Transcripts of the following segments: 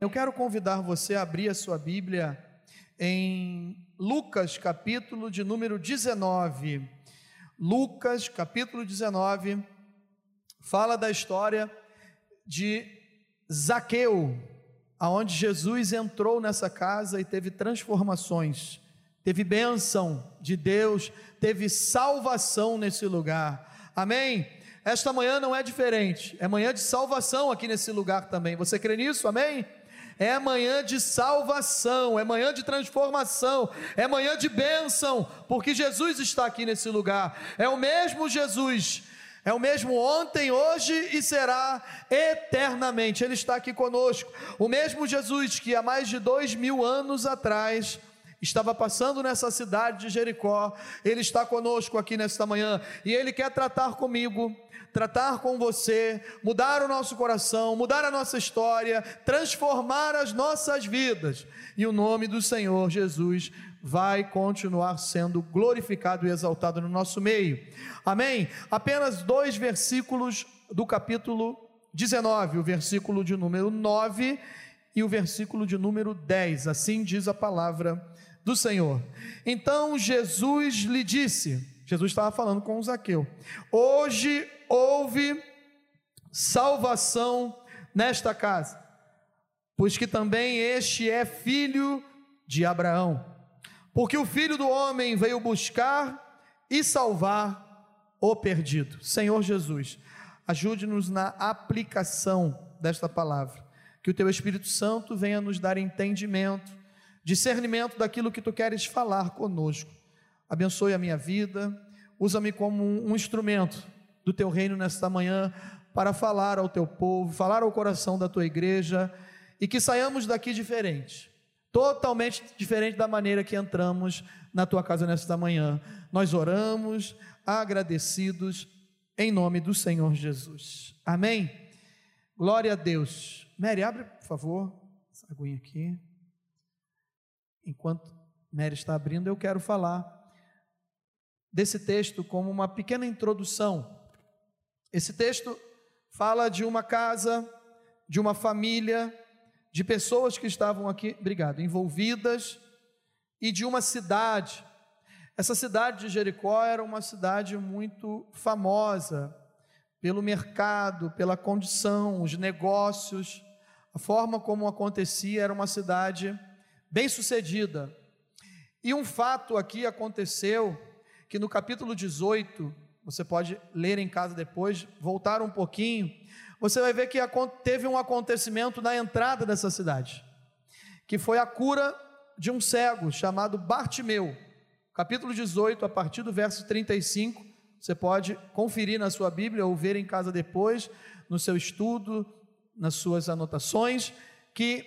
Eu quero convidar você a abrir a sua Bíblia em Lucas, capítulo de número 19. Lucas, capítulo 19, fala da história de Zaqueu, aonde Jesus entrou nessa casa e teve transformações, teve bênção de Deus, teve salvação nesse lugar. Amém? Esta manhã não é diferente, é manhã de salvação aqui nesse lugar também. Você crê nisso? Amém? É manhã de salvação, é manhã de transformação, é manhã de bênção, porque Jesus está aqui nesse lugar, é o mesmo Jesus. É o mesmo ontem, hoje e será eternamente. Ele está aqui conosco. O mesmo Jesus que há mais de dois mil anos atrás estava passando nessa cidade de Jericó, ele está conosco aqui nesta manhã e ele quer tratar comigo tratar com você, mudar o nosso coração, mudar a nossa história, transformar as nossas vidas. E o nome do Senhor Jesus vai continuar sendo glorificado e exaltado no nosso meio. Amém? Apenas dois versículos do capítulo 19, o versículo de número 9 e o versículo de número 10. Assim diz a palavra do Senhor. Então Jesus lhe disse: Jesus estava falando com Zaqueu. Hoje houve salvação nesta casa, pois que também este é filho de Abraão. Porque o filho do homem veio buscar e salvar o perdido. Senhor Jesus, ajude-nos na aplicação desta palavra. Que o teu Espírito Santo venha nos dar entendimento, discernimento daquilo que tu queres falar conosco abençoe a minha vida, usa-me como um instrumento do teu reino nesta manhã para falar ao teu povo, falar ao coração da tua igreja e que saiamos daqui diferente, totalmente diferente da maneira que entramos na tua casa nesta manhã. Nós oramos agradecidos em nome do Senhor Jesus. Amém. Glória a Deus. Mary, abre, por favor, essa aguinha aqui. Enquanto Mary está abrindo, eu quero falar desse texto como uma pequena introdução. Esse texto fala de uma casa, de uma família, de pessoas que estavam aqui, obrigado, envolvidas e de uma cidade. Essa cidade de Jericó era uma cidade muito famosa pelo mercado, pela condição, os negócios, a forma como acontecia era uma cidade bem sucedida. E um fato aqui aconteceu que no capítulo 18, você pode ler em casa depois, voltar um pouquinho, você vai ver que teve um acontecimento na entrada dessa cidade, que foi a cura de um cego chamado Bartimeu. Capítulo 18, a partir do verso 35, você pode conferir na sua Bíblia ou ver em casa depois, no seu estudo, nas suas anotações, que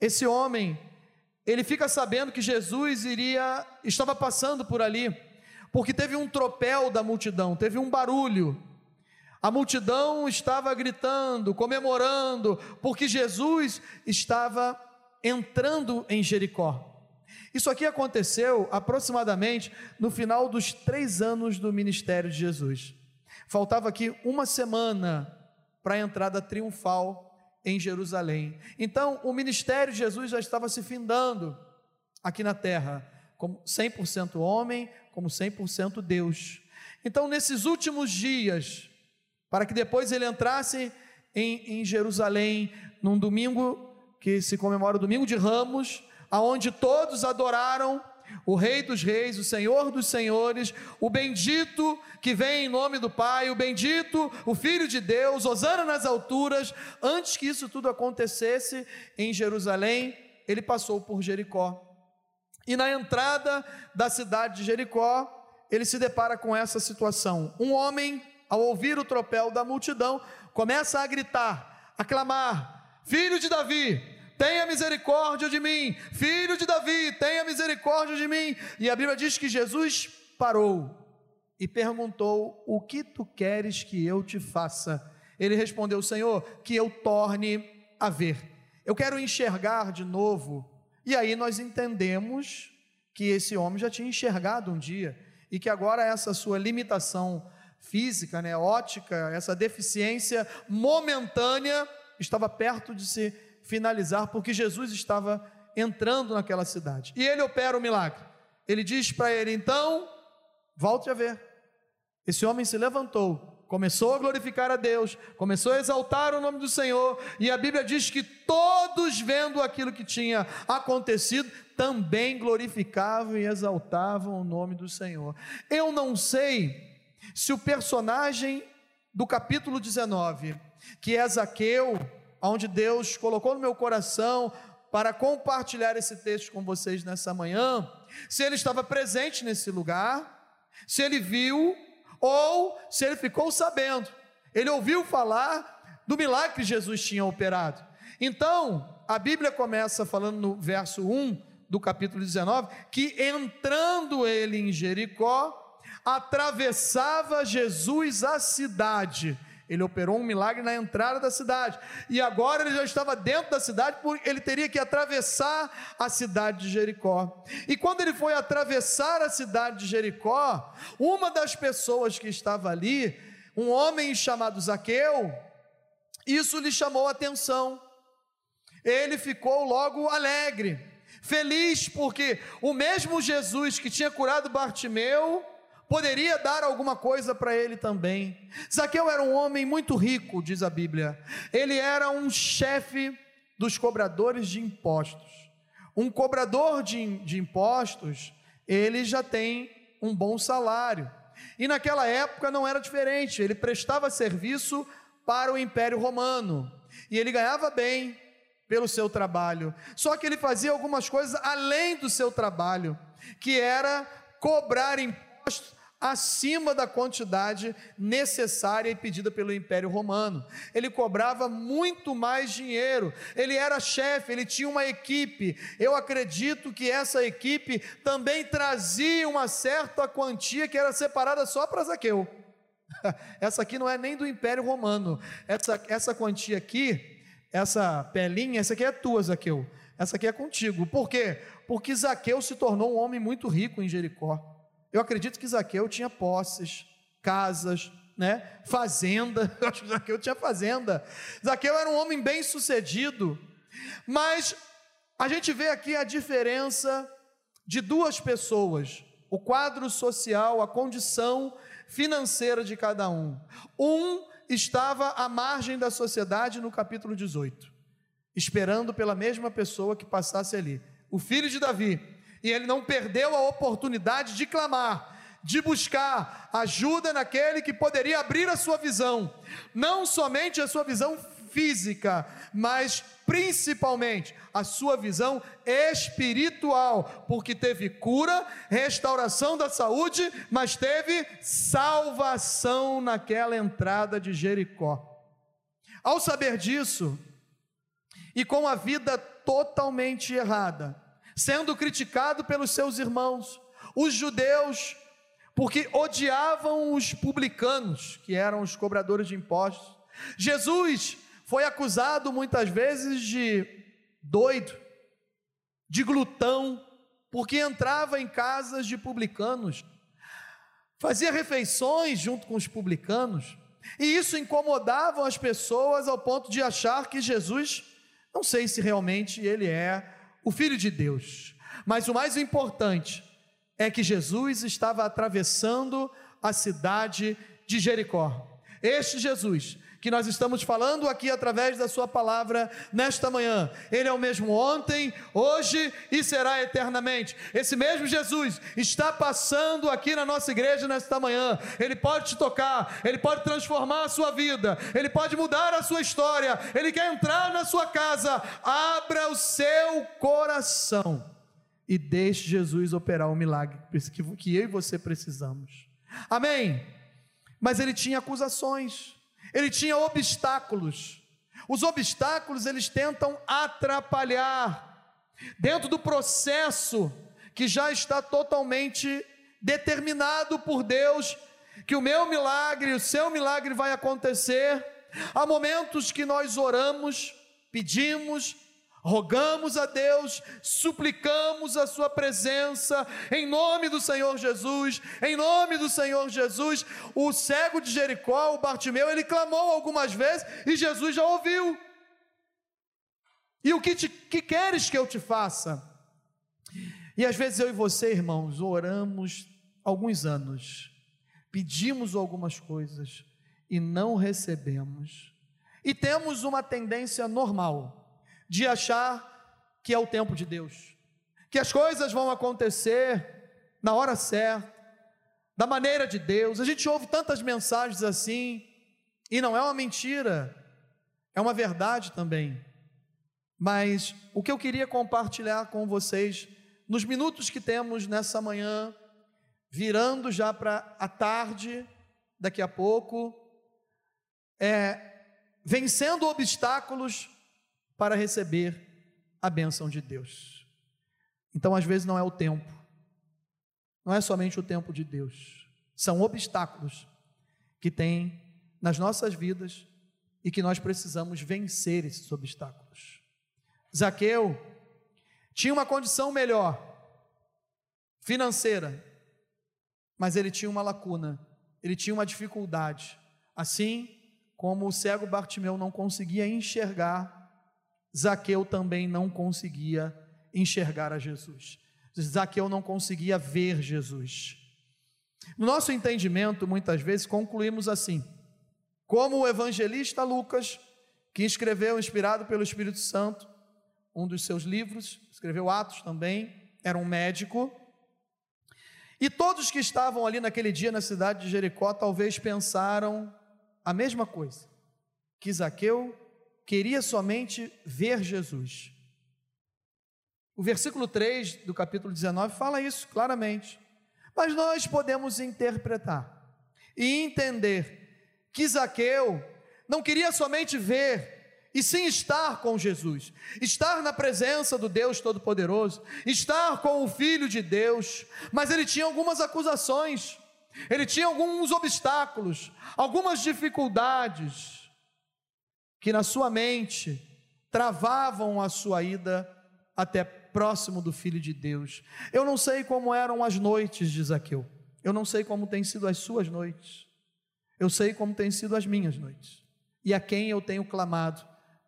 esse homem, ele fica sabendo que Jesus iria, estava passando por ali, porque teve um tropel da multidão, teve um barulho. A multidão estava gritando, comemorando, porque Jesus estava entrando em Jericó. Isso aqui aconteceu aproximadamente no final dos três anos do ministério de Jesus. Faltava aqui uma semana para a entrada triunfal em Jerusalém. Então, o ministério de Jesus já estava se findando aqui na terra, como 100% homem, como 100% Deus. Então, nesses últimos dias, para que depois ele entrasse em, em Jerusalém, num domingo que se comemora o domingo de Ramos, aonde todos adoraram o Rei dos Reis, o Senhor dos Senhores, o bendito que vem em nome do Pai, o bendito, o Filho de Deus, Osana nas alturas. Antes que isso tudo acontecesse em Jerusalém, ele passou por Jericó. E na entrada da cidade de Jericó, ele se depara com essa situação. Um homem, ao ouvir o tropel da multidão, começa a gritar, a clamar: Filho de Davi, tenha misericórdia de mim. Filho de Davi, tenha misericórdia de mim. E a Bíblia diz que Jesus parou e perguntou: O que tu queres que eu te faça? Ele respondeu: Senhor, que eu torne a ver. Eu quero enxergar de novo e aí nós entendemos que esse homem já tinha enxergado um dia e que agora essa sua limitação física, né, ótica, essa deficiência momentânea estava perto de se finalizar, porque Jesus estava entrando naquela cidade. E ele opera o milagre. Ele diz para ele: então, volte a ver. Esse homem se levantou, começou a glorificar a Deus, começou a exaltar o nome do Senhor, e a Bíblia diz que todos, vendo aquilo que tinha acontecido, também glorificavam e exaltavam o nome do Senhor. Eu não sei se o personagem do capítulo 19, que é Zaqueu, onde Deus colocou no meu coração para compartilhar esse texto com vocês nessa manhã, se ele estava presente nesse lugar, se ele viu ou se ele ficou sabendo. Ele ouviu falar do milagre que Jesus tinha operado. Então, a Bíblia começa falando no verso 1 do capítulo 19 que entrando ele em Jericó, atravessava Jesus a cidade ele operou um milagre na entrada da cidade. E agora ele já estava dentro da cidade, porque ele teria que atravessar a cidade de Jericó. E quando ele foi atravessar a cidade de Jericó, uma das pessoas que estava ali, um homem chamado Zaqueu, isso lhe chamou a atenção. Ele ficou logo alegre, feliz, porque o mesmo Jesus que tinha curado Bartimeu, poderia dar alguma coisa para ele também. Zaqueu era um homem muito rico, diz a Bíblia. Ele era um chefe dos cobradores de impostos. Um cobrador de, de impostos, ele já tem um bom salário. E naquela época não era diferente, ele prestava serviço para o Império Romano e ele ganhava bem pelo seu trabalho. Só que ele fazia algumas coisas além do seu trabalho, que era cobrar impostos acima da quantidade necessária e pedida pelo Império Romano. Ele cobrava muito mais dinheiro. Ele era chefe, ele tinha uma equipe. Eu acredito que essa equipe também trazia uma certa quantia que era separada só para Zaqueu. Essa aqui não é nem do Império Romano. Essa, essa quantia aqui, essa pelinha, essa aqui é tua, Zaqueu. Essa aqui é contigo. Por quê? Porque Zaqueu se tornou um homem muito rico em Jericó. Eu acredito que Zaqueu tinha posses, casas, né? Fazenda. Eu acho que Zaqueu tinha fazenda. Zaqueu era um homem bem sucedido. Mas a gente vê aqui a diferença de duas pessoas, o quadro social, a condição financeira de cada um. Um estava à margem da sociedade no capítulo 18, esperando pela mesma pessoa que passasse ali. O filho de Davi, e ele não perdeu a oportunidade de clamar, de buscar ajuda naquele que poderia abrir a sua visão, não somente a sua visão física, mas principalmente a sua visão espiritual, porque teve cura, restauração da saúde, mas teve salvação naquela entrada de Jericó. Ao saber disso, e com a vida totalmente errada, sendo criticado pelos seus irmãos, os judeus, porque odiavam os publicanos, que eram os cobradores de impostos. Jesus foi acusado muitas vezes de doido, de glutão, porque entrava em casas de publicanos, fazia refeições junto com os publicanos, e isso incomodava as pessoas ao ponto de achar que Jesus, não sei se realmente ele é o Filho de Deus. Mas o mais importante é que Jesus estava atravessando a cidade de Jericó. Este Jesus que nós estamos falando aqui através da Sua palavra nesta manhã. Ele é o mesmo ontem, hoje e será eternamente. Esse mesmo Jesus está passando aqui na nossa igreja nesta manhã. Ele pode te tocar, ele pode transformar a sua vida, ele pode mudar a sua história, ele quer entrar na sua casa. Abra o seu coração e deixe Jesus operar o milagre que eu e você precisamos. Amém? Mas ele tinha acusações ele tinha obstáculos. Os obstáculos eles tentam atrapalhar dentro do processo que já está totalmente determinado por Deus que o meu milagre, o seu milagre vai acontecer. Há momentos que nós oramos, pedimos, rogamos a Deus, suplicamos a Sua presença, em nome do Senhor Jesus, em nome do Senhor Jesus. O cego de Jericó, o Bartimeu, ele clamou algumas vezes e Jesus já ouviu. E o que, te, que queres que eu te faça? E às vezes eu e você, irmãos, oramos alguns anos, pedimos algumas coisas e não recebemos. E temos uma tendência normal de achar que é o tempo de Deus, que as coisas vão acontecer na hora certa, da maneira de Deus. A gente ouve tantas mensagens assim, e não é uma mentira, é uma verdade também. Mas o que eu queria compartilhar com vocês nos minutos que temos nessa manhã, virando já para a tarde, daqui a pouco, é vencendo obstáculos para receber a bênção de Deus. Então, às vezes, não é o tempo, não é somente o tempo de Deus, são obstáculos que tem nas nossas vidas e que nós precisamos vencer esses obstáculos. Zaqueu tinha uma condição melhor, financeira, mas ele tinha uma lacuna, ele tinha uma dificuldade. Assim como o cego Bartimeu não conseguia enxergar, Zaqueu também não conseguia enxergar a Jesus. Zaqueu não conseguia ver Jesus. No nosso entendimento, muitas vezes concluímos assim: como o evangelista Lucas, que escreveu, inspirado pelo Espírito Santo, um dos seus livros, escreveu Atos também, era um médico. E todos que estavam ali naquele dia na cidade de Jericó talvez pensaram a mesma coisa, que Zaqueu queria somente ver Jesus. O versículo 3 do capítulo 19 fala isso claramente. Mas nós podemos interpretar e entender que Zaqueu não queria somente ver e sim estar com Jesus, estar na presença do Deus Todo-Poderoso, estar com o Filho de Deus, mas ele tinha algumas acusações, ele tinha alguns obstáculos, algumas dificuldades, que na sua mente travavam a sua ida até próximo do Filho de Deus. Eu não sei como eram as noites de Zaqueu, eu não sei como têm sido as suas noites, eu sei como têm sido as minhas noites, e a quem eu tenho clamado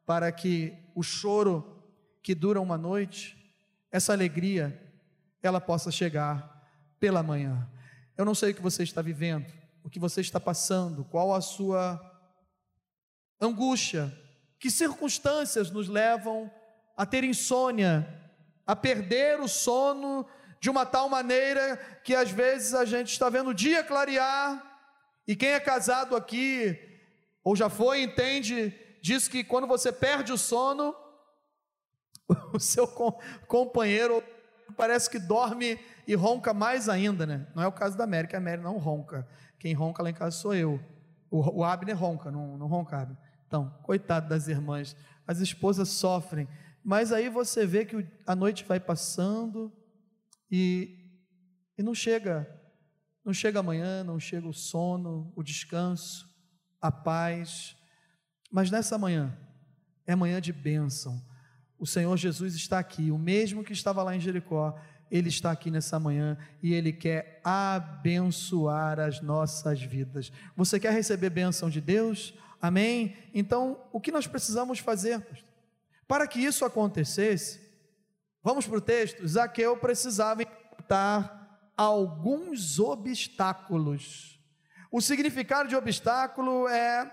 para que o choro que dura uma noite, essa alegria, ela possa chegar pela manhã. Eu não sei o que você está vivendo, o que você está passando, qual a sua angústia, que circunstâncias nos levam a ter insônia, a perder o sono de uma tal maneira que às vezes a gente está vendo o dia clarear, e quem é casado aqui, ou já foi, entende diz que quando você perde o sono, o seu companheiro parece que dorme e ronca mais ainda, né? Não é o caso da América, a Mary não ronca. Quem ronca lá em casa sou eu. O, o Abner ronca, não, não ronca, Abner. Então, coitado das irmãs, as esposas sofrem. Mas aí você vê que a noite vai passando e, e não chega, não chega amanhã, não chega o sono, o descanso, a paz. Mas nessa manhã, é manhã de bênção. O Senhor Jesus está aqui, o mesmo que estava lá em Jericó, ele está aqui nessa manhã e ele quer abençoar as nossas vidas. Você quer receber bênção de Deus? Amém? Então, o que nós precisamos fazer? Para que isso acontecesse, vamos para o texto. Zaqueu precisava enfrentar alguns obstáculos. O significado de obstáculo é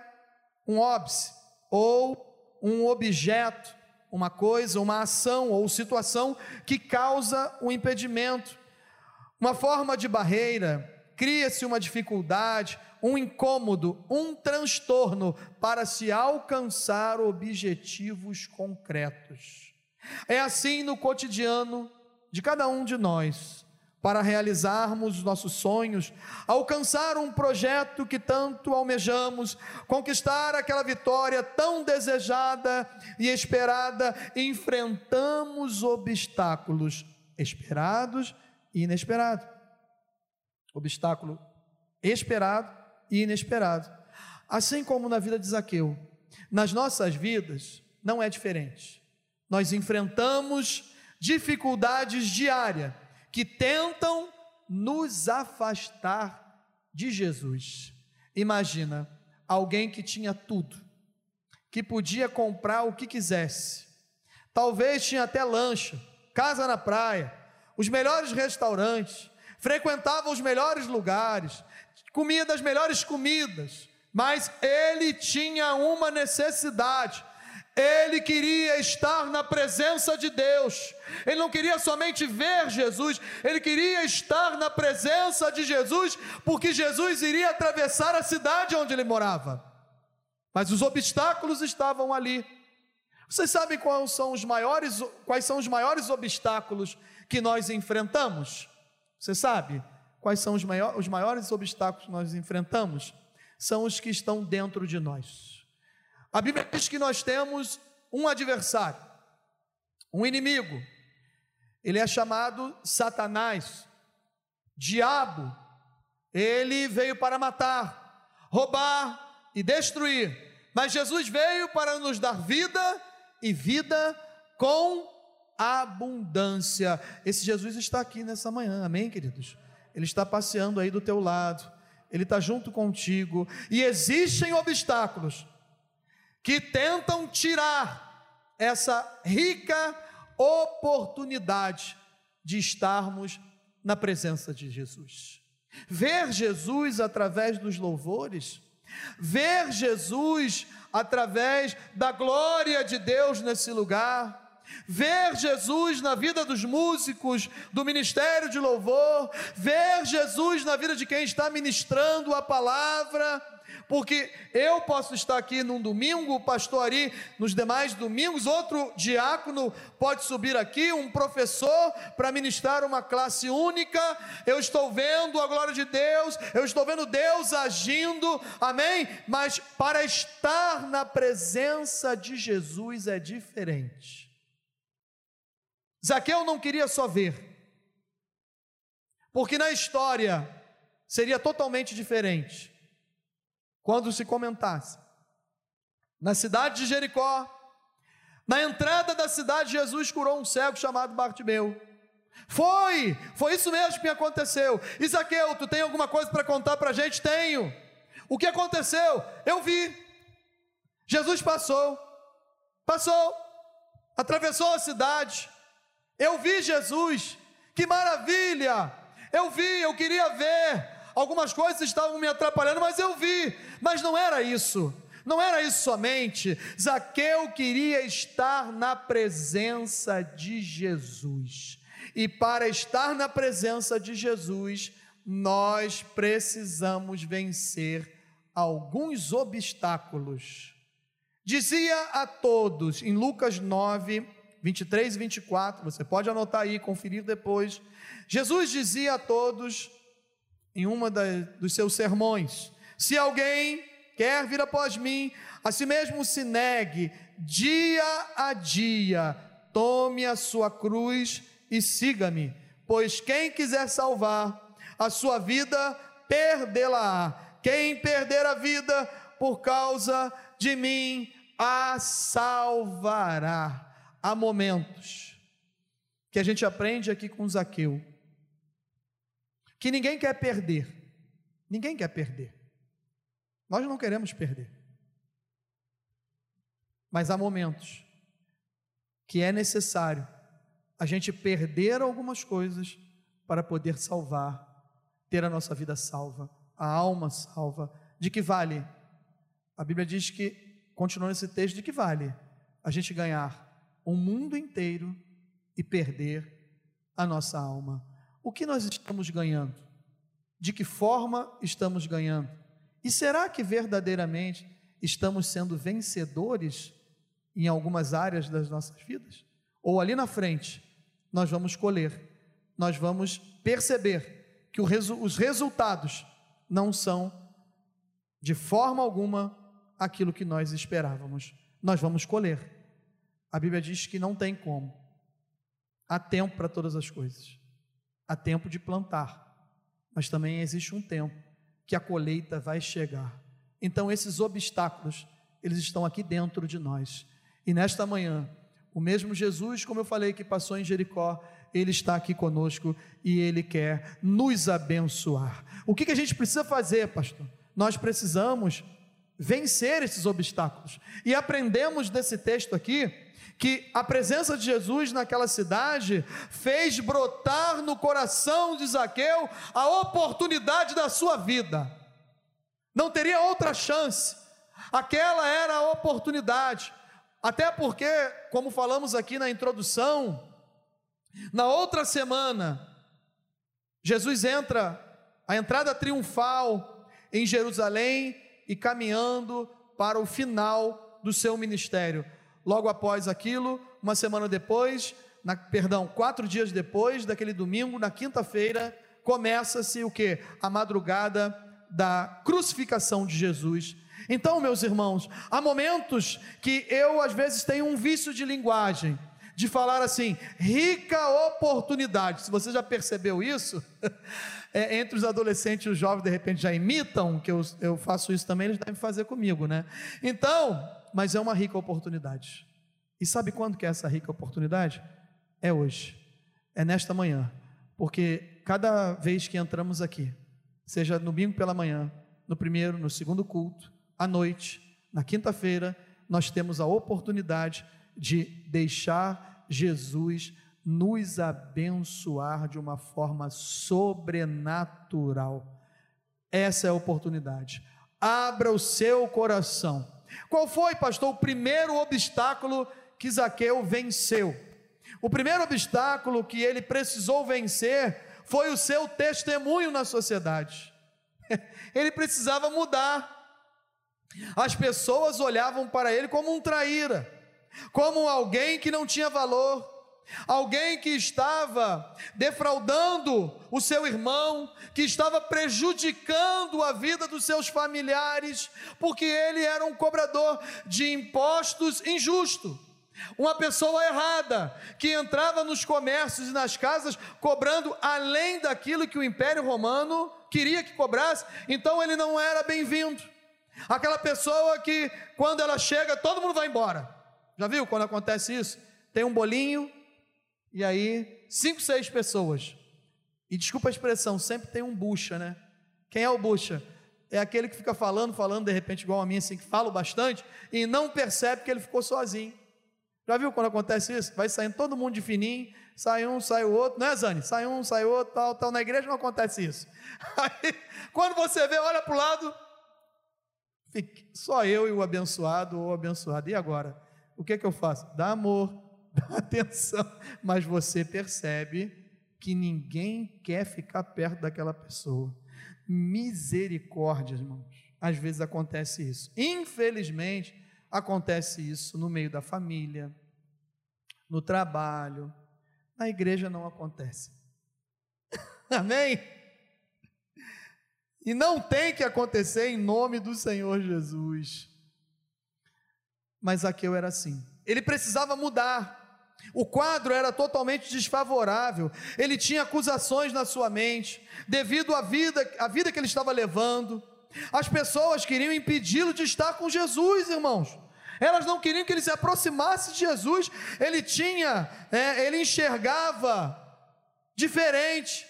um óbice ou um objeto, uma coisa, uma ação ou situação que causa um impedimento, uma forma de barreira, cria-se uma dificuldade, um incômodo, um transtorno para se alcançar objetivos concretos. É assim no cotidiano de cada um de nós para realizarmos os nossos sonhos, alcançar um projeto que tanto almejamos, conquistar aquela vitória tão desejada e esperada, enfrentamos obstáculos esperados e inesperados. Obstáculo esperado e inesperado. Assim como na vida de Zaqueu, nas nossas vidas não é diferente. Nós enfrentamos dificuldades diárias que tentam nos afastar de Jesus. Imagina alguém que tinha tudo, que podia comprar o que quisesse, talvez tinha até lancha, casa na praia, os melhores restaurantes, frequentava os melhores lugares, comia das melhores comidas, mas ele tinha uma necessidade. Ele queria estar na presença de Deus. Ele não queria somente ver Jesus, ele queria estar na presença de Jesus, porque Jesus iria atravessar a cidade onde ele morava. Mas os obstáculos estavam ali. Vocês sabem quais são os maiores, quais são os maiores obstáculos que nós enfrentamos? Você sabe quais são os, maiores, os maiores obstáculos que nós enfrentamos? São os que estão dentro de nós. A Bíblia diz que nós temos um adversário, um inimigo. Ele é chamado Satanás, diabo. Ele veio para matar, roubar e destruir. Mas Jesus veio para nos dar vida e vida com abundância. Esse Jesus está aqui nessa manhã, amém, queridos? Ele está passeando aí do teu lado, ele está junto contigo, e existem obstáculos que tentam tirar essa rica oportunidade de estarmos na presença de Jesus. Ver Jesus através dos louvores, ver Jesus através da glória de Deus nesse lugar, ver Jesus na vida dos músicos do ministério de louvor, ver Jesus na vida de quem está ministrando a palavra, porque eu posso estar aqui num domingo, o pastor Ari nos demais domingos, outro diácono pode subir aqui, um professor para ministrar uma classe única. Eu estou vendo a glória de Deus, eu estou vendo Deus agindo, amém? Mas para estar na presença de Jesus é diferente. Zaqueu não queria só ver, porque na história seria totalmente diferente quando se comentasse. Na cidade de Jericó, na entrada da cidade, Jesus curou um cego chamado Bartimeu. Foi, foi isso mesmo que aconteceu. Isaqueu, tu tem alguma coisa para contar para a gente? Tenho. O que aconteceu? Eu vi. Jesus passou, passou, atravessou a cidade. Eu vi Jesus, que maravilha! Eu vi, eu queria ver, algumas coisas estavam me atrapalhando, mas eu vi, mas não era isso. Não era isso somente. Zaqueu queria estar na presença de Jesus. E para estar na presença de Jesus, nós precisamos vencer alguns obstáculos. Dizia a todos, em Lucas 9, 23 e 24, você pode anotar aí, conferir depois. Jesus dizia a todos: em uma dos seus sermões: Se alguém quer vir após mim, a si mesmo se negue, dia a dia, tome a sua cruz e siga-me, pois quem quiser salvar a sua vida, perdê-la-á. Quem perder a vida por causa de mim, a salvará. Há momentos que a gente aprende aqui com Zaqueu que ninguém quer perder. Ninguém quer perder. Nós não queremos perder. Mas há momentos que é necessário a gente perder algumas coisas para poder salvar, ter a nossa vida salva, a alma salva. De que vale? A Bíblia diz que, continuando esse texto, de que vale a gente ganhar o mundo inteiro e perder a nossa alma. O que nós estamos ganhando? De que forma estamos ganhando? E será que verdadeiramente estamos sendo vencedores em algumas áreas das nossas vidas? Ou ali na frente, nós vamos colher, nós vamos perceber que resu os resultados não são de forma alguma aquilo que nós esperávamos. Nós vamos colher. A Bíblia diz que não tem como. Há tempo para todas as coisas há tempo de plantar, mas também existe um tempo que a colheita vai chegar. Então esses obstáculos, eles estão aqui dentro de nós. E nesta manhã, o mesmo Jesus, como eu falei, que passou em Jericó, ele está aqui conosco e ele quer nos abençoar. O que, que a gente precisa fazer, pastor? Nós precisamos vencer esses obstáculos. E aprendemos desse texto aqui que a presença de Jesus naquela cidade fez brotar no coração de Zaqueu a oportunidade da sua vida. Não teria outra chance. Aquela era a oportunidade. Até porque, como falamos aqui na introdução, na outra semana, Jesus entra, a entrada triunfal em Jerusalém e caminhando para o final do seu ministério. Logo após aquilo, uma semana depois, na, perdão, quatro dias depois daquele domingo, na quinta-feira, começa-se o que? A madrugada da crucificação de Jesus. Então, meus irmãos, há momentos que eu às vezes tenho um vício de linguagem, de falar assim, rica oportunidade. Se você já percebeu isso, é, entre os adolescentes e os jovens de repente já imitam, que eu, eu faço isso também, eles devem fazer comigo, né? Então, mas é uma rica oportunidade. E sabe quando que é essa rica oportunidade? É hoje, é nesta manhã, porque cada vez que entramos aqui, seja no domingo pela manhã, no primeiro, no segundo culto, à noite, na quinta-feira, nós temos a oportunidade de deixar Jesus nos abençoar de uma forma sobrenatural. Essa é a oportunidade. Abra o seu coração qual foi, pastor, o primeiro obstáculo que Zaqueu venceu? O primeiro obstáculo que ele precisou vencer foi o seu testemunho na sociedade. Ele precisava mudar. As pessoas olhavam para ele como um traíra, como alguém que não tinha valor, alguém que estava defraudando o seu irmão, que estava prejudicando a vida dos seus familiares, porque ele era um cobrador de impostos injusto. Uma pessoa errada, que entrava nos comércios e nas casas cobrando além daquilo que o Império Romano queria que cobrasse, então ele não era bem-vindo. Aquela pessoa que, quando ela chega, todo mundo vai embora. Já viu quando acontece isso? Tem um bolinho, e aí, cinco, seis pessoas. E desculpa a expressão, sempre tem um bucha, né? Quem é o bucha? É aquele que fica falando, falando, de repente, igual a mim, assim, que falo bastante, e não percebe que ele ficou sozinho. Já viu quando acontece isso? Vai saindo todo mundo de fininho, sai um, sai o outro, não é, Zane? Sai um, sai outro, tal, tal. Na igreja não acontece isso. Aí, quando você vê, olha para o lado, só eu e o abençoado ou abençoado. E agora? O que, que eu faço? Dá amor, dá atenção, mas você percebe que ninguém quer ficar perto daquela pessoa. Misericórdia, irmãos. Às vezes acontece isso. Infelizmente, acontece isso no meio da família, no trabalho. Na igreja não acontece. Amém? E não tem que acontecer em nome do Senhor Jesus. Mas Zaqueu era assim. Ele precisava mudar. O quadro era totalmente desfavorável. Ele tinha acusações na sua mente, devido à vida, à vida que ele estava levando. As pessoas queriam impedi-lo de estar com Jesus, irmãos. Elas não queriam que ele se aproximasse de Jesus. Ele tinha, é, ele enxergava diferente.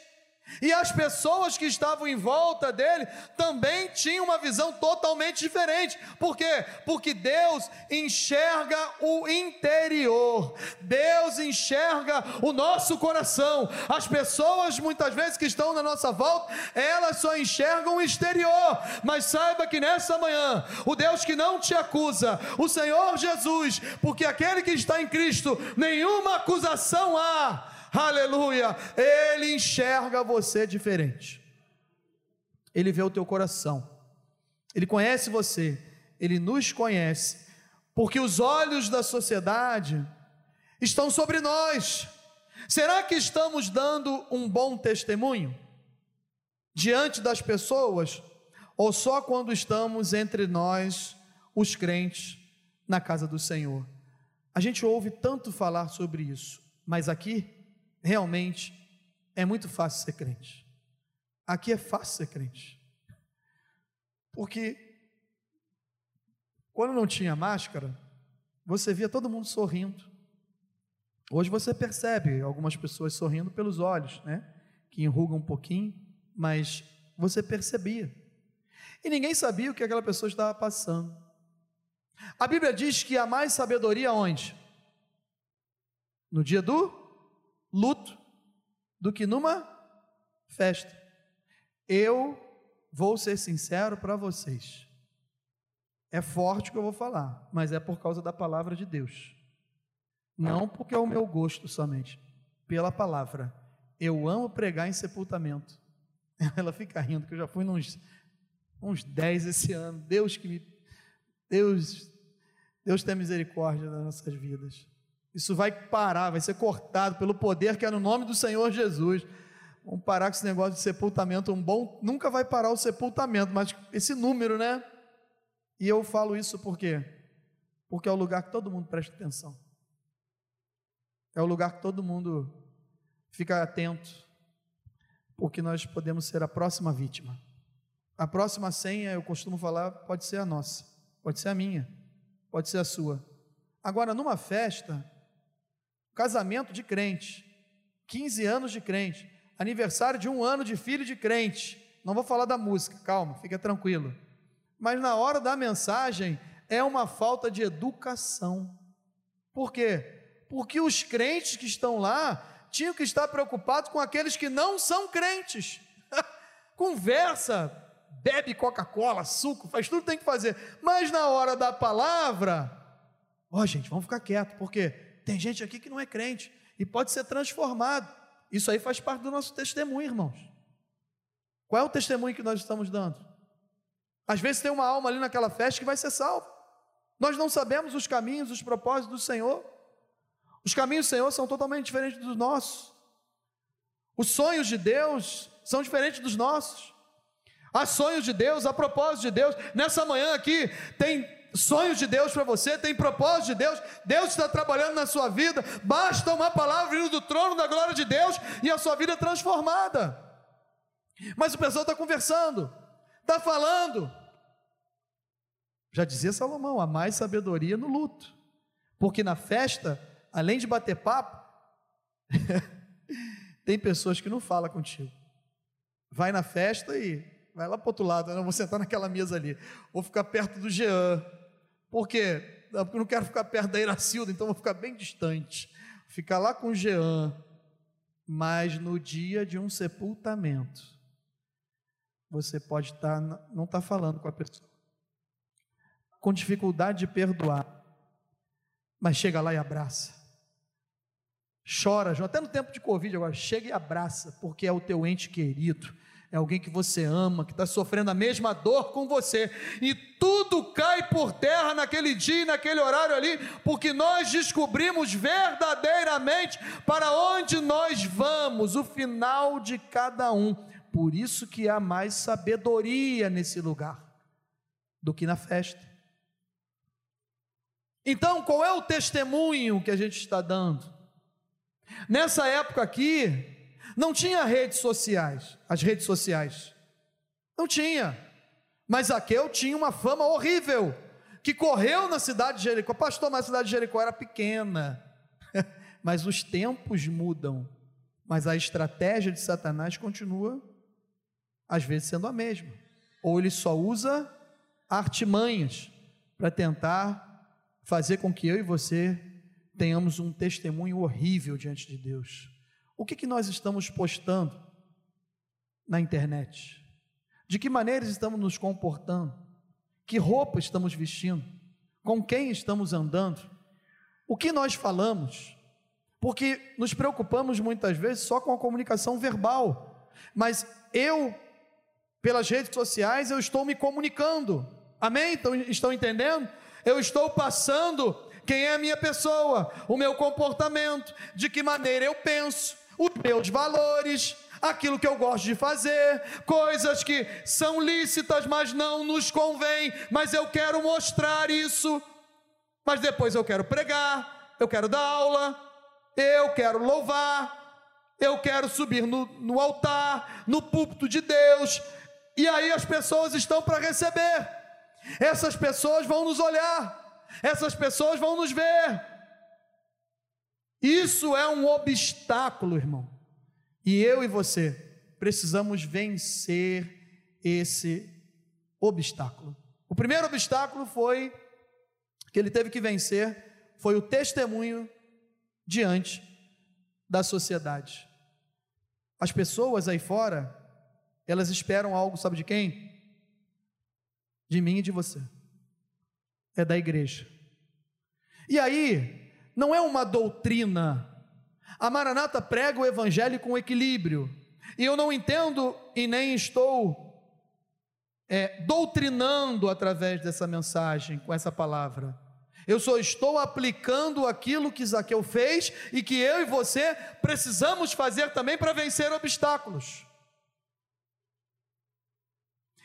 E as pessoas que estavam em volta dele também tinham uma visão totalmente diferente. Por quê? Porque Deus enxerga o interior, Deus enxerga o nosso coração. As pessoas, muitas vezes, que estão na nossa volta, elas só enxergam o exterior. Mas saiba que nessa manhã, o Deus que não te acusa, o Senhor Jesus, porque aquele que está em Cristo, nenhuma acusação há aleluia, ele enxerga você diferente. Ele vê o teu coração, ele conhece você, ele nos conhece, porque os olhos da sociedade estão sobre nós. Será que estamos dando um bom testemunho diante das pessoas, ou só quando estamos entre nós, os crentes, na casa do Senhor? A gente ouve tanto falar sobre isso, mas aqui realmente é muito fácil ser crente. Aqui é fácil ser crente. Porque quando não tinha máscara, você via todo mundo sorrindo. Hoje você percebe algumas pessoas sorrindo pelos olhos, né? Que enrugam um pouquinho, mas você percebia. E ninguém sabia o que aquela pessoa estava passando. A Bíblia diz que há mais sabedoria onde? No dia do luto, do que numa festa. Eu vou ser sincero para vocês. É forte o que eu vou falar, mas é por causa da palavra de Deus. Não porque é o meu gosto somente, pela palavra. Eu amo pregar em sepultamento. Ela fica rindo, que eu já fui nos uns 10 esse ano. Deus que me. Deus, Deus tem misericórdia das nossas vidas. Isso vai parar, vai ser cortado pelo poder que é no nome do Senhor Jesus. Vamos parar com esse negócio de sepultamento. Um bom, nunca vai parar o sepultamento, mas esse número, né? E eu falo isso por quê? Porque é o lugar que todo mundo presta atenção. É o lugar que todo mundo fica atento, porque nós podemos ser a próxima vítima. A próxima senha, eu costumo falar, pode ser a nossa, pode ser a minha, pode ser a sua. Agora, numa festa, casamento de crente, 15 anos de crente, aniversário de um ano de filho de crente, não vou falar da música, calma, fica tranquilo mas na hora da mensagem é uma falta de educação. Por quê? Porque os crentes que estão lá tinham que estar preocupados com aqueles que não são crentes. Conversa, bebe Coca-Cola, suco, faz tudo que tem que fazer. Mas na hora da palavra, ó oh, gente, vamos ficar quieto, porque tem gente aqui que não é crente e pode ser transformado. Isso aí faz parte do nosso testemunho, irmãos. Qual é o testemunho que nós estamos dando? Às vezes tem uma alma ali naquela festa que vai ser salva. Nós não sabemos os caminhos, os propósitos do Senhor. Os caminhos do Senhor são totalmente diferentes dos nossos. Os sonhos de Deus são diferentes dos nossos. Há sonhos de Deus, há propósitos de Deus. Nessa manhã aqui tem sonhos de Deus para você, tem propósito de Deus. Deus está trabalhando na sua vida. Basta uma palavra vindo do trono da glória de Deus e a sua vida é transformada. Mas o pessoal está conversando está falando. Já dizia Salomão: há mais sabedoria no luto, porque na festa, além de bater papo, tem pessoas que não falam contigo. Vai na festa e vai lá para o outro lado, não vou sentar naquela mesa ali, vou ficar perto do Jean? Porque eu não quero ficar perto da Iracilda, então vou ficar bem distante, ficar lá com Jean, mas no dia de um sepultamento, você pode estar, não estar falando com a pessoa, com dificuldade de perdoar, mas chega lá e abraça. Chora, até no tempo de Covid agora, chega e abraça, porque é o teu ente querido, é alguém que você ama, que está sofrendo a mesma dor com você, e tudo cai por terra naquele dia naquele horário ali, porque nós descobrimos verdadeiramente para onde nós vamos, o final de cada um. Por isso que há mais sabedoria nesse lugar do que na festa. Então, qual é o testemunho que a gente está dando? Nessa época aqui, não tinha redes sociais, as redes sociais. Não tinha. Mas Zaqueu tinha uma fama horrível, que correu na cidade de Jericó. Pastor, mas a cidade de Jericó era pequena. mas os tempos mudam. Mas a estratégia de Satanás continua às vezes sendo a mesma. Ou ele só usa artimanhas para tentar fazer com que eu e você tenhamos um testemunho horrível diante de Deus. O que, que nós estamos postando na internet? De que maneira estamos nos comportando? Que roupa estamos vestindo? Com quem estamos andando? O que nós falamos? Porque nos preocupamos muitas vezes só com a comunicação verbal, mas eu pelas redes sociais eu estou me comunicando. Amém? Então, estão entendendo? Eu estou passando quem é a minha pessoa, o meu comportamento, de que maneira eu penso, os meus valores, aquilo que eu gosto de fazer, coisas que são lícitas, mas não nos convém, mas eu quero mostrar isso. Mas depois eu quero pregar, eu quero dar aula, eu quero louvar, eu quero subir no, no altar, no púlpito de Deus, e aí as pessoas estão para receber. Essas pessoas vão nos olhar. Essas pessoas vão nos ver. Isso é um obstáculo, irmão. E eu e você precisamos vencer esse obstáculo. O primeiro obstáculo foi que ele teve que vencer foi o testemunho diante da sociedade. As pessoas aí fora, elas esperam algo, sabe de quem? De mim e de você. É da igreja. E aí, não é uma doutrina. A Maranata prega o evangelho com equilíbrio. E eu não entendo e nem estou é, doutrinando através dessa mensagem, com essa palavra. Eu só estou aplicando aquilo que Zaqueu fez e que eu e você precisamos fazer também para vencer obstáculos.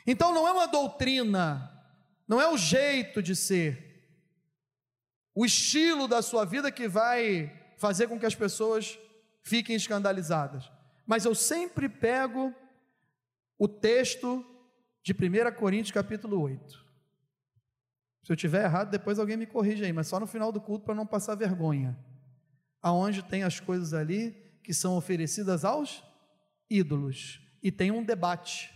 Então não é uma doutrina, não é o jeito de ser, o estilo da sua vida que vai fazer com que as pessoas fiquem escandalizadas. Mas eu sempre pego o texto de 1 Coríntios capítulo 8. Se eu tiver errado, depois alguém me corrige aí, mas só no final do culto para não passar vergonha. Aonde tem as coisas ali que são oferecidas aos ídolos e tem um debate,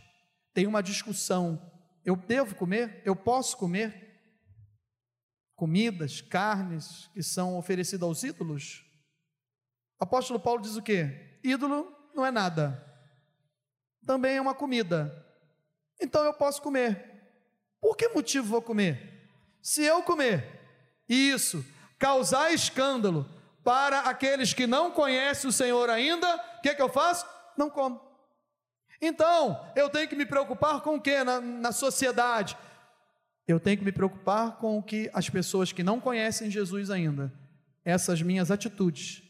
tem uma discussão. Eu devo comer? Eu posso comer? Comidas, carnes que são oferecidas aos ídolos? O apóstolo Paulo diz o quê? Ídolo não é nada. Também é uma comida. Então eu posso comer. Por que motivo vou comer? Se eu comer isso, causar escândalo para aqueles que não conhecem o Senhor ainda, o que, é que eu faço? Não como. Então, eu tenho que me preocupar com o que na, na sociedade? Eu tenho que me preocupar com o que as pessoas que não conhecem Jesus ainda, essas minhas atitudes,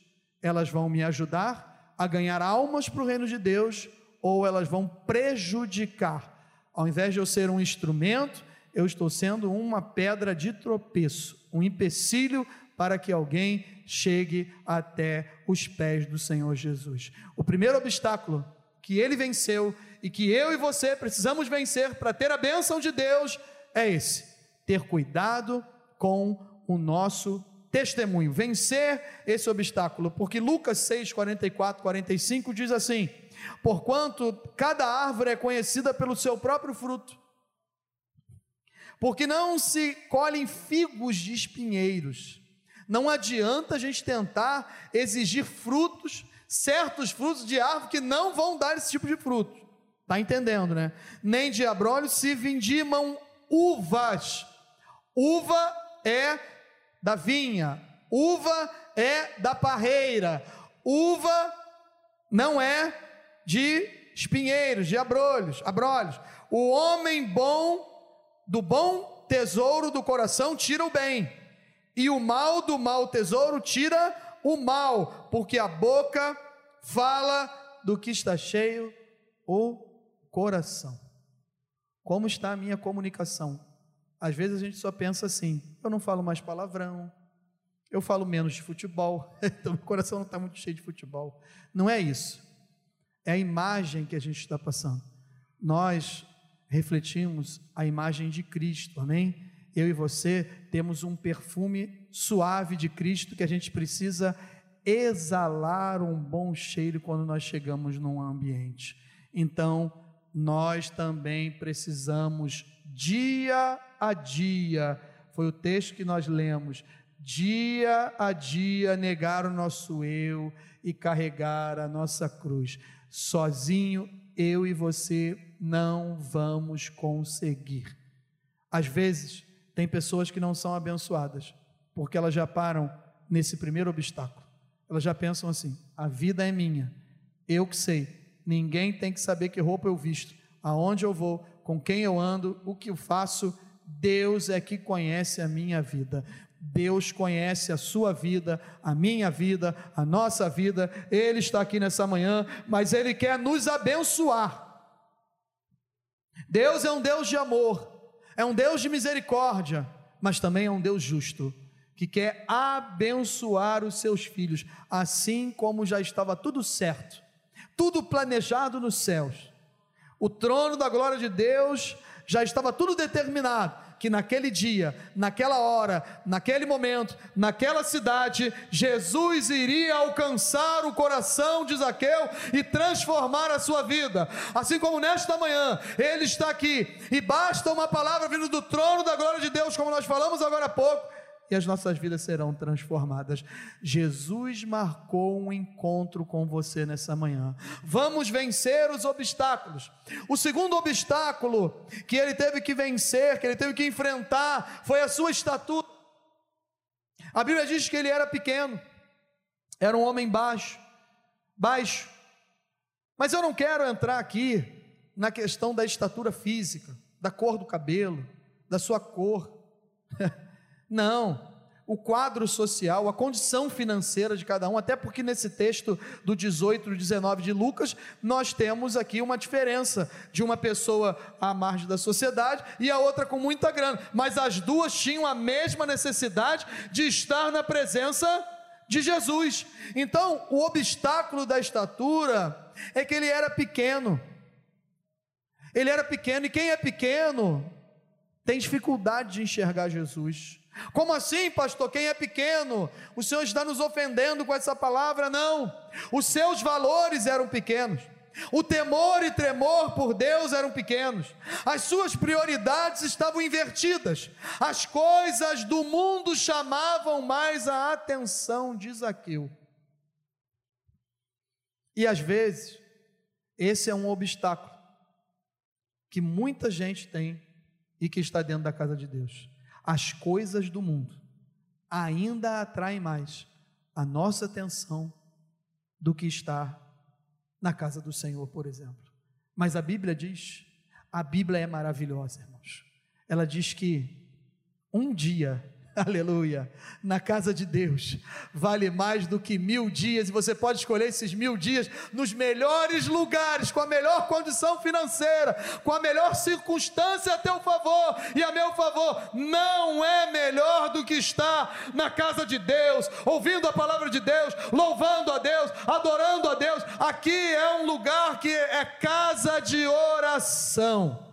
elas vão me ajudar a ganhar almas para o reino de Deus ou elas vão prejudicar. Ao invés de eu ser um instrumento, eu estou sendo uma pedra de tropeço, um empecilho para que alguém chegue até os pés do Senhor Jesus. O primeiro obstáculo que ele venceu e que eu e você precisamos vencer para ter a bênção de Deus é esse: ter cuidado com o nosso testemunho, vencer esse obstáculo, porque Lucas 6, 44, 45 diz assim: Porquanto cada árvore é conhecida pelo seu próprio fruto porque não se colhem figos de espinheiros. Não adianta a gente tentar exigir frutos, certos frutos de árvore que não vão dar esse tipo de fruto. Está entendendo, né? Nem de abrolhos se vindimam uvas. Uva é da vinha, uva é da parreira, uva não é de espinheiros, de abrolhos, abrolhos. O homem bom do bom tesouro do coração tira o bem, e o mal do mau tesouro tira o mal, porque a boca fala do que está cheio o coração. Como está a minha comunicação? Às vezes a gente só pensa assim: eu não falo mais palavrão, eu falo menos de futebol, então meu coração não está muito cheio de futebol. Não é isso. É a imagem que a gente está passando. Nós refletimos a imagem de Cristo, amém? Eu e você temos um perfume suave de Cristo que a gente precisa exalar um bom cheiro quando nós chegamos num ambiente. Então, nós também precisamos, dia a dia, foi o texto que nós lemos, dia a dia negar o nosso eu e carregar a nossa cruz. Sozinho, eu e você não vamos conseguir. Às vezes, tem pessoas que não são abençoadas, porque elas já param nesse primeiro obstáculo. Elas já pensam assim: a vida é minha, eu que sei, ninguém tem que saber que roupa eu visto, aonde eu vou, com quem eu ando, o que eu faço. Deus é que conhece a minha vida. Deus conhece a sua vida, a minha vida, a nossa vida. Ele está aqui nessa manhã, mas Ele quer nos abençoar. Deus é um Deus de amor, é um Deus de misericórdia, mas também é um Deus justo, que quer abençoar os seus filhos, assim como já estava tudo certo, tudo planejado nos céus. O trono da glória de Deus já estava tudo determinado que naquele dia, naquela hora, naquele momento, naquela cidade, Jesus iria alcançar o coração de Zaqueu e transformar a sua vida. Assim como nesta manhã, ele está aqui e basta uma palavra vindo do trono da glória de Deus, como nós falamos agora há pouco e as nossas vidas serão transformadas. Jesus marcou um encontro com você nessa manhã. Vamos vencer os obstáculos. O segundo obstáculo que ele teve que vencer, que ele teve que enfrentar, foi a sua estatura. A Bíblia diz que ele era pequeno, era um homem baixo, baixo. Mas eu não quero entrar aqui na questão da estatura física, da cor do cabelo, da sua cor. Não. O quadro social, a condição financeira de cada um, até porque nesse texto do 18 e 19 de Lucas, nós temos aqui uma diferença de uma pessoa à margem da sociedade e a outra com muita grana, mas as duas tinham a mesma necessidade de estar na presença de Jesus. Então, o obstáculo da estatura é que ele era pequeno. Ele era pequeno, e quem é pequeno tem dificuldade de enxergar Jesus. Como assim, pastor? Quem é pequeno? O Senhor está nos ofendendo com essa palavra? Não. Os seus valores eram pequenos. O temor e tremor por Deus eram pequenos, as suas prioridades estavam invertidas, as coisas do mundo chamavam mais a atenção de Zaqueu. E às vezes, esse é um obstáculo que muita gente tem e que está dentro da casa de Deus as coisas do mundo ainda atraem mais a nossa atenção do que estar na casa do Senhor, por exemplo. Mas a Bíblia diz, a Bíblia é maravilhosa, irmãos. Ela diz que um dia aleluia, na casa de Deus, vale mais do que mil dias, e você pode escolher esses mil dias nos melhores lugares, com a melhor condição financeira, com a melhor circunstância a teu favor e a meu favor. Não é melhor do que estar na casa de Deus, ouvindo a palavra de Deus, louvando a Deus, adorando a Deus. Aqui é um lugar que é casa de oração.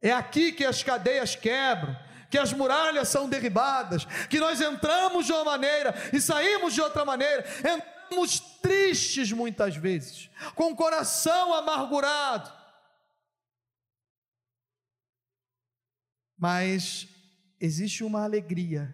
É aqui que as cadeias quebram que as muralhas são derribadas, que nós entramos de uma maneira e saímos de outra maneira, entramos tristes muitas vezes, com o coração amargurado. Mas existe uma alegria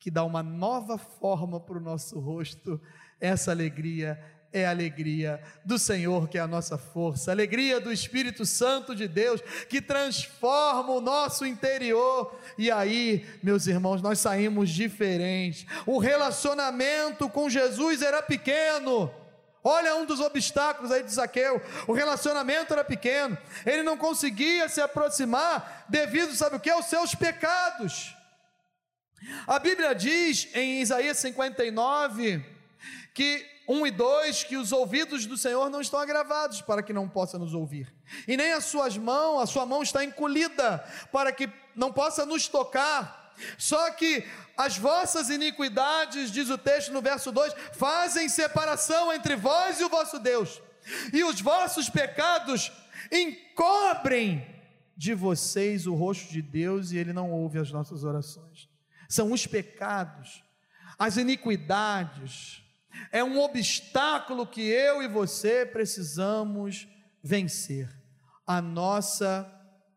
que dá uma nova forma para o nosso rosto, essa alegria é a alegria do Senhor, que é a nossa força, a alegria do Espírito Santo de Deus, que transforma o nosso interior. E aí, meus irmãos, nós saímos diferentes. O relacionamento com Jesus era pequeno. Olha um dos obstáculos aí de Zaqueu. O relacionamento era pequeno. Ele não conseguia se aproximar devido, sabe o que? Aos seus pecados. A Bíblia diz em Isaías 59 que 1 e 2, que os ouvidos do Senhor não estão agravados para que não possa nos ouvir, e nem as suas mãos, a sua mão está encolhida para que não possa nos tocar. Só que as vossas iniquidades, diz o texto no verso 2, fazem separação entre vós e o vosso Deus, e os vossos pecados encobrem de vocês o rosto de Deus e ele não ouve as nossas orações. São os pecados, as iniquidades, é um obstáculo que eu e você precisamos vencer. A nossa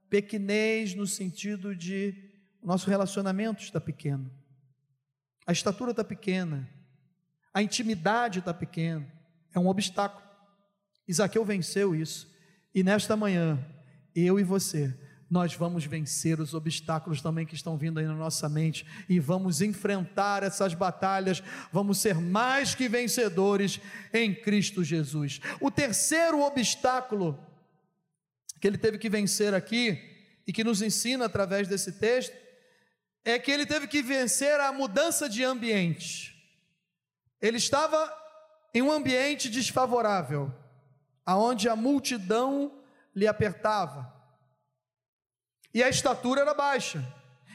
pequenez no sentido de nosso relacionamento está pequeno, a estatura está pequena, a intimidade está pequena, é um obstáculo. Isaqueu venceu isso, e nesta manhã, eu e você nós vamos vencer os obstáculos também que estão vindo aí na nossa mente e vamos enfrentar essas batalhas, vamos ser mais que vencedores em Cristo Jesus. O terceiro obstáculo que ele teve que vencer aqui e que nos ensina através desse texto é que ele teve que vencer a mudança de ambiente. Ele estava em um ambiente desfavorável, aonde a multidão lhe apertava e a estatura era baixa.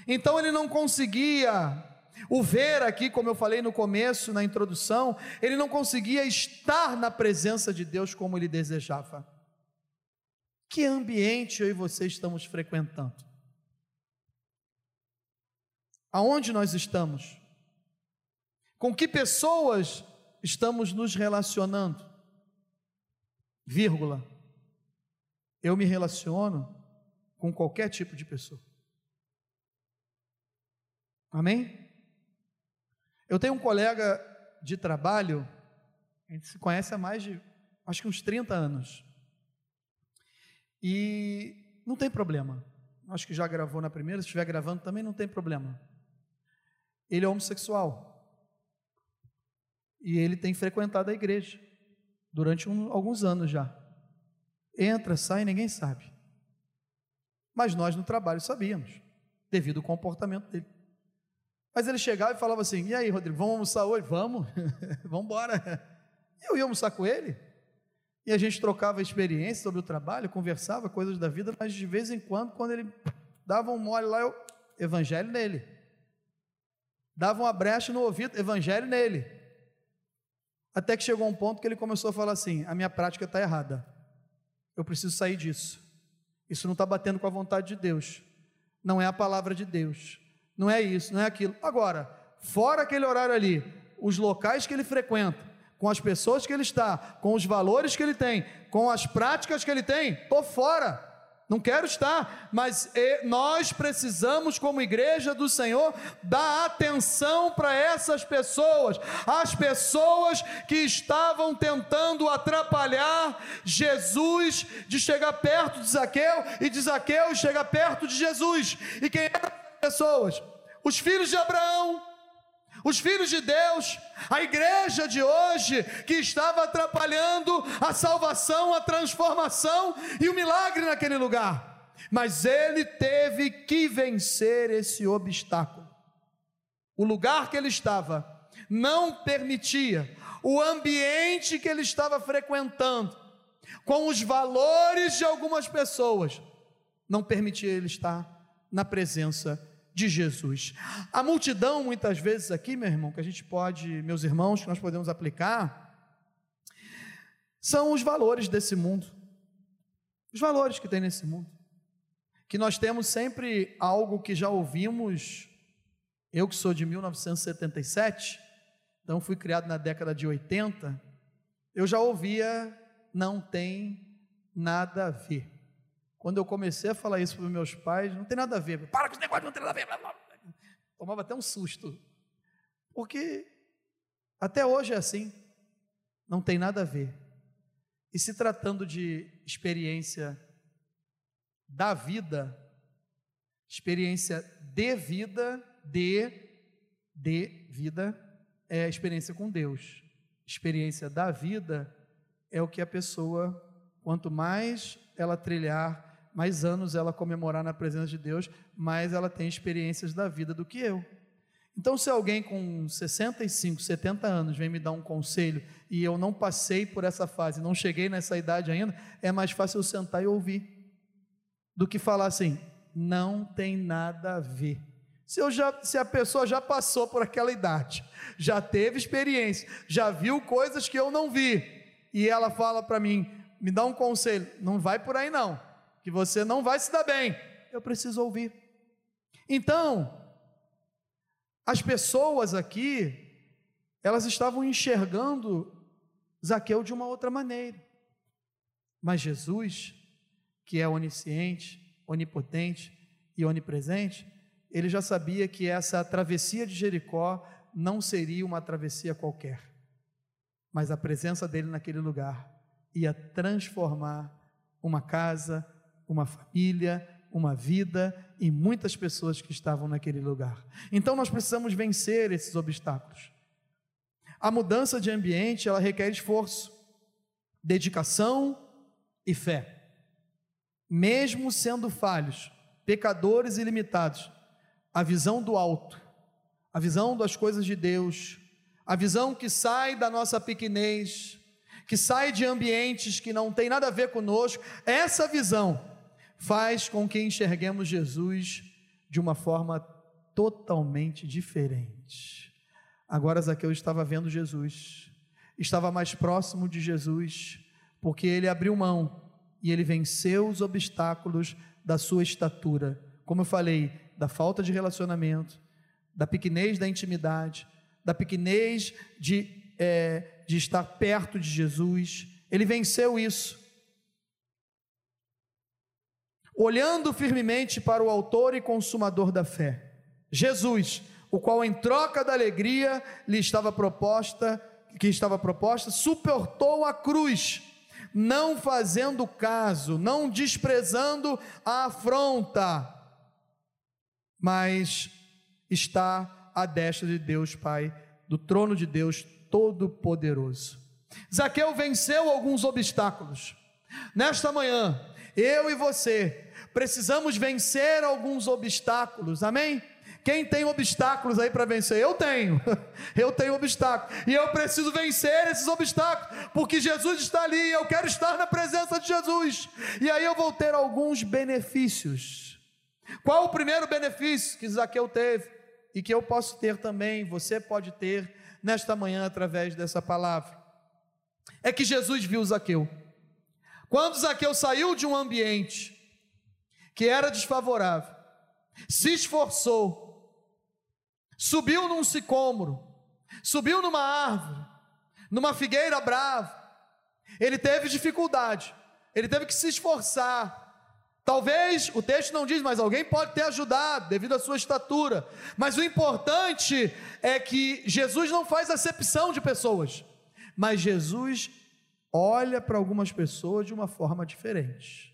Então ele não conseguia o ver aqui, como eu falei no começo, na introdução, ele não conseguia estar na presença de Deus como ele desejava. Que ambiente eu e você estamos frequentando? Aonde nós estamos? Com que pessoas estamos nos relacionando? Vírgula. Eu me relaciono com qualquer tipo de pessoa. Amém? Eu tenho um colega de trabalho, a gente se conhece há mais de, acho que uns 30 anos. E não tem problema. Acho que já gravou na primeira, se estiver gravando também não tem problema. Ele é homossexual. E ele tem frequentado a igreja durante um, alguns anos já. Entra, sai, ninguém sabe. Mas nós no trabalho sabíamos, devido ao comportamento dele. Mas ele chegava e falava assim: E aí, Rodrigo, vamos almoçar hoje? Vamos, vamos embora. Eu ia almoçar com ele. E a gente trocava experiências sobre o trabalho, conversava coisas da vida, mas de vez em quando, quando ele dava um mole lá, eu, evangelho nele. Dava uma brecha no ouvido, evangelho nele. Até que chegou um ponto que ele começou a falar assim: a minha prática está errada. Eu preciso sair disso. Isso não está batendo com a vontade de Deus. Não é a palavra de Deus. Não é isso, não é aquilo. Agora, fora aquele horário ali, os locais que ele frequenta, com as pessoas que ele está, com os valores que ele tem, com as práticas que ele tem, estou fora não quero estar, mas nós precisamos, como igreja do Senhor, dar atenção para essas pessoas, as pessoas que estavam tentando atrapalhar Jesus de chegar perto de Zaqueu e de Zaqueu chegar perto de Jesus. E quem eram as pessoas? Os filhos de Abraão os filhos de Deus, a igreja de hoje, que estava atrapalhando a salvação, a transformação e o milagre naquele lugar. Mas ele teve que vencer esse obstáculo. O lugar que ele estava não permitia, o ambiente que ele estava frequentando, com os valores de algumas pessoas, não permitia ele estar na presença de de Jesus. A multidão, muitas vezes aqui, meu irmão, que a gente pode, meus irmãos, que nós podemos aplicar, são os valores desse mundo. Os valores que tem nesse mundo. Que nós temos sempre algo que já ouvimos. Eu que sou de 1977, então fui criado na década de 80, eu já ouvia não tem nada a ver. Quando eu comecei a falar isso para os meus pais, não tem nada a ver. Para com esse negócio, não tem nada a ver. Tomava até um susto. Porque até hoje é assim. Não tem nada a ver. E se tratando de experiência da vida, experiência de vida, de, de vida, é a experiência com Deus. Experiência da vida é o que a pessoa, quanto mais ela trilhar mais anos ela comemorar na presença de Deus, mais ela tem experiências da vida do que eu. Então, se alguém com 65, 70 anos vem me dar um conselho e eu não passei por essa fase, não cheguei nessa idade ainda, é mais fácil eu sentar e ouvir do que falar assim, não tem nada a ver. Se, eu já, se a pessoa já passou por aquela idade, já teve experiência, já viu coisas que eu não vi, e ela fala para mim, me dá um conselho, não vai por aí não que você não vai se dar bem. Eu preciso ouvir. Então, as pessoas aqui, elas estavam enxergando Zaqueu de uma outra maneira. Mas Jesus, que é onisciente, onipotente e onipresente, ele já sabia que essa travessia de Jericó não seria uma travessia qualquer, mas a presença dele naquele lugar ia transformar uma casa, uma família, uma vida e muitas pessoas que estavam naquele lugar. Então nós precisamos vencer esses obstáculos. A mudança de ambiente, ela requer esforço, dedicação e fé. Mesmo sendo falhos, pecadores e limitados, a visão do alto, a visão das coisas de Deus, a visão que sai da nossa pequenez, que sai de ambientes que não tem nada a ver conosco, essa visão faz com que enxerguemos Jesus de uma forma totalmente diferente. Agora Zaqueu estava vendo Jesus, estava mais próximo de Jesus, porque ele abriu mão e ele venceu os obstáculos da sua estatura. Como eu falei, da falta de relacionamento, da pequenez da intimidade, da pequenez de, é, de estar perto de Jesus. Ele venceu isso. Olhando firmemente para o Autor e Consumador da fé, Jesus, o qual em troca da alegria lhe estava proposta, que estava proposta, suportou a cruz, não fazendo caso, não desprezando a afronta, mas está à destra de Deus Pai, do trono de Deus Todo-Poderoso. Zaqueu venceu alguns obstáculos. Nesta manhã, eu e você precisamos vencer alguns obstáculos, amém? Quem tem obstáculos aí para vencer? Eu tenho. Eu tenho obstáculos. E eu preciso vencer esses obstáculos, porque Jesus está ali e eu quero estar na presença de Jesus. E aí eu vou ter alguns benefícios. Qual o primeiro benefício que Zaqueu teve e que eu posso ter também, você pode ter nesta manhã através dessa palavra? É que Jesus viu Zaqueu. Quando Zaqueu saiu de um ambiente que era desfavorável, se esforçou, subiu num sicômoro, subiu numa árvore, numa figueira brava. Ele teve dificuldade, ele teve que se esforçar. Talvez o texto não diz, mas alguém pode ter ajudado devido à sua estatura. Mas o importante é que Jesus não faz acepção de pessoas, mas Jesus olha para algumas pessoas de uma forma diferente.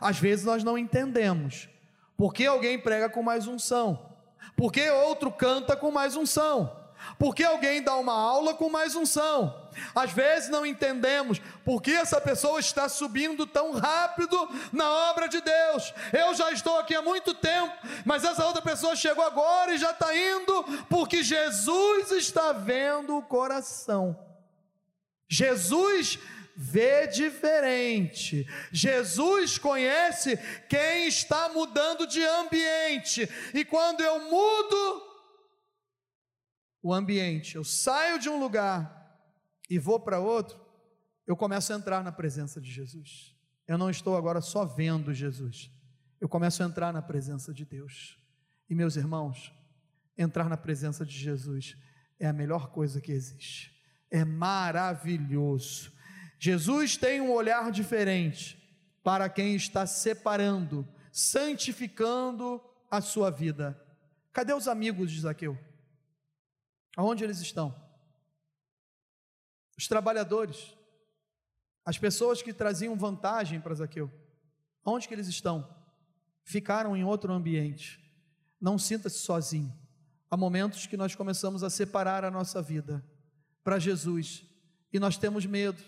Às vezes nós não entendemos porque alguém prega com mais unção, porque outro canta com mais unção, porque alguém dá uma aula com mais unção. Às vezes não entendemos por que essa pessoa está subindo tão rápido na obra de Deus. Eu já estou aqui há muito tempo, mas essa outra pessoa chegou agora e já está indo, porque Jesus está vendo o coração. Jesus vê diferente. Jesus conhece quem está mudando de ambiente. E quando eu mudo o ambiente, eu saio de um lugar e vou para outro, eu começo a entrar na presença de Jesus. Eu não estou agora só vendo Jesus. Eu começo a entrar na presença de Deus. E meus irmãos, entrar na presença de Jesus é a melhor coisa que existe. É maravilhoso. Jesus tem um olhar diferente para quem está separando, santificando a sua vida. Cadê os amigos de Zaqueu? Aonde eles estão? Os trabalhadores, as pessoas que traziam vantagem para Zaqueu, onde que eles estão? Ficaram em outro ambiente. Não sinta-se sozinho. Há momentos que nós começamos a separar a nossa vida para Jesus e nós temos medo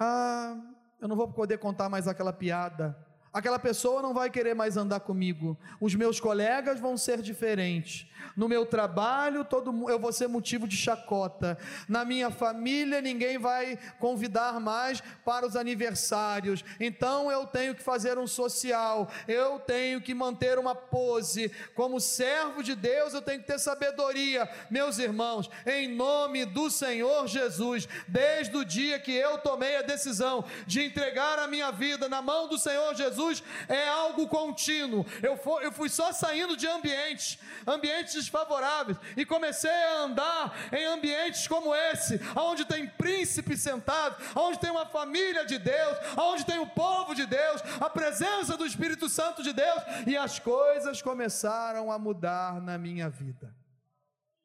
ah, eu não vou poder contar mais aquela piada. Aquela pessoa não vai querer mais andar comigo. Os meus colegas vão ser diferentes. No meu trabalho, todo eu vou ser motivo de chacota. Na minha família, ninguém vai convidar mais para os aniversários. Então eu tenho que fazer um social. Eu tenho que manter uma pose. Como servo de Deus, eu tenho que ter sabedoria. Meus irmãos, em nome do Senhor Jesus, desde o dia que eu tomei a decisão de entregar a minha vida na mão do Senhor Jesus, é algo contínuo. Eu, eu fui só saindo de ambientes, ambientes desfavoráveis e comecei a andar em ambientes como esse, onde tem príncipe sentado, onde tem uma família de Deus, onde tem o povo de Deus, a presença do Espírito Santo de Deus, e as coisas começaram a mudar na minha vida.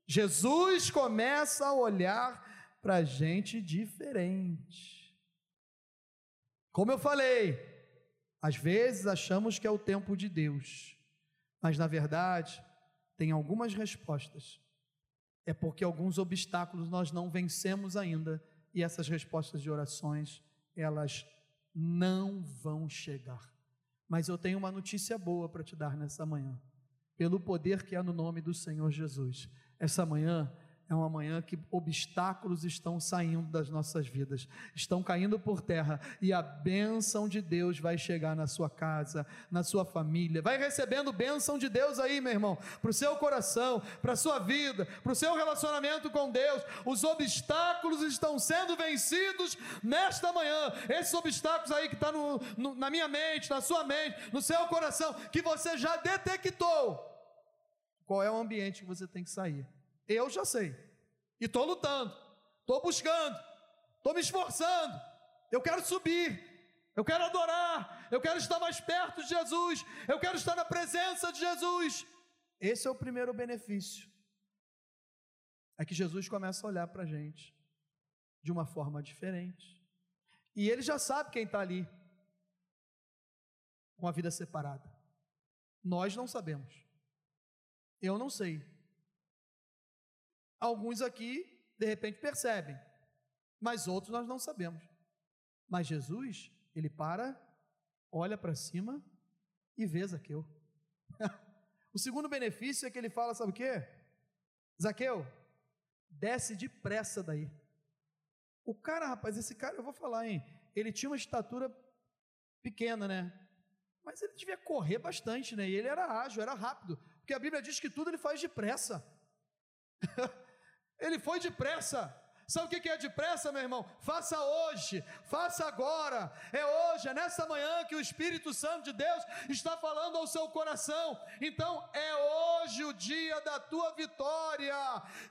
Jesus começa a olhar para gente diferente. Como eu falei, às vezes achamos que é o tempo de Deus, mas na verdade, tem algumas respostas. É porque alguns obstáculos nós não vencemos ainda e essas respostas de orações, elas não vão chegar. Mas eu tenho uma notícia boa para te dar nessa manhã. Pelo poder que há no nome do Senhor Jesus. Essa manhã é uma manhã que obstáculos estão saindo das nossas vidas, estão caindo por terra e a bênção de Deus vai chegar na sua casa, na sua família. Vai recebendo bênção de Deus aí, meu irmão, para o seu coração, para a sua vida, para o seu relacionamento com Deus. Os obstáculos estão sendo vencidos nesta manhã. Esses obstáculos aí que estão tá na minha mente, na sua mente, no seu coração, que você já detectou qual é o ambiente que você tem que sair. Eu já sei. E estou lutando, estou buscando, estou me esforçando. Eu quero subir, eu quero adorar, eu quero estar mais perto de Jesus, eu quero estar na presença de Jesus. Esse é o primeiro benefício. É que Jesus começa a olhar para a gente de uma forma diferente. E ele já sabe quem está ali com a vida separada. Nós não sabemos. Eu não sei. Alguns aqui, de repente, percebem, mas outros nós não sabemos. Mas Jesus, ele para, olha para cima e vê Zaqueu. o segundo benefício é que ele fala, sabe o quê? Zaqueu, desce depressa daí. O cara, rapaz, esse cara, eu vou falar, hein? Ele tinha uma estatura pequena, né? Mas ele devia correr bastante, né? E ele era ágil, era rápido, porque a Bíblia diz que tudo ele faz depressa. ele foi depressa. Sabe o que é depressa, meu irmão? Faça hoje, faça agora. É hoje, é nessa manhã que o Espírito Santo de Deus está falando ao seu coração. Então, é hoje o dia da tua vitória.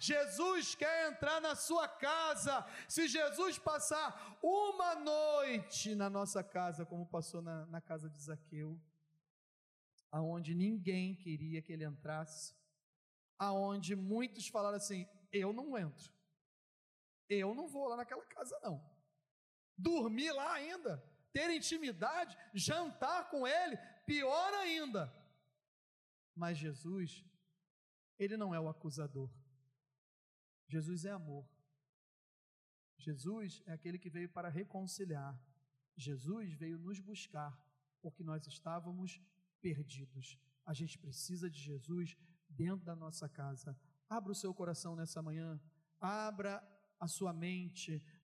Jesus quer entrar na sua casa. Se Jesus passar uma noite na nossa casa, como passou na, na casa de Zaqueu, aonde ninguém queria que ele entrasse, aonde muitos falaram assim: eu não entro. Eu não vou lá naquela casa, não. Dormir lá ainda, ter intimidade, jantar com ele, pior ainda. Mas Jesus, ele não é o acusador. Jesus é amor. Jesus é aquele que veio para reconciliar. Jesus veio nos buscar porque nós estávamos perdidos. A gente precisa de Jesus dentro da nossa casa. Abra o seu coração nessa manhã. Abra a sua mente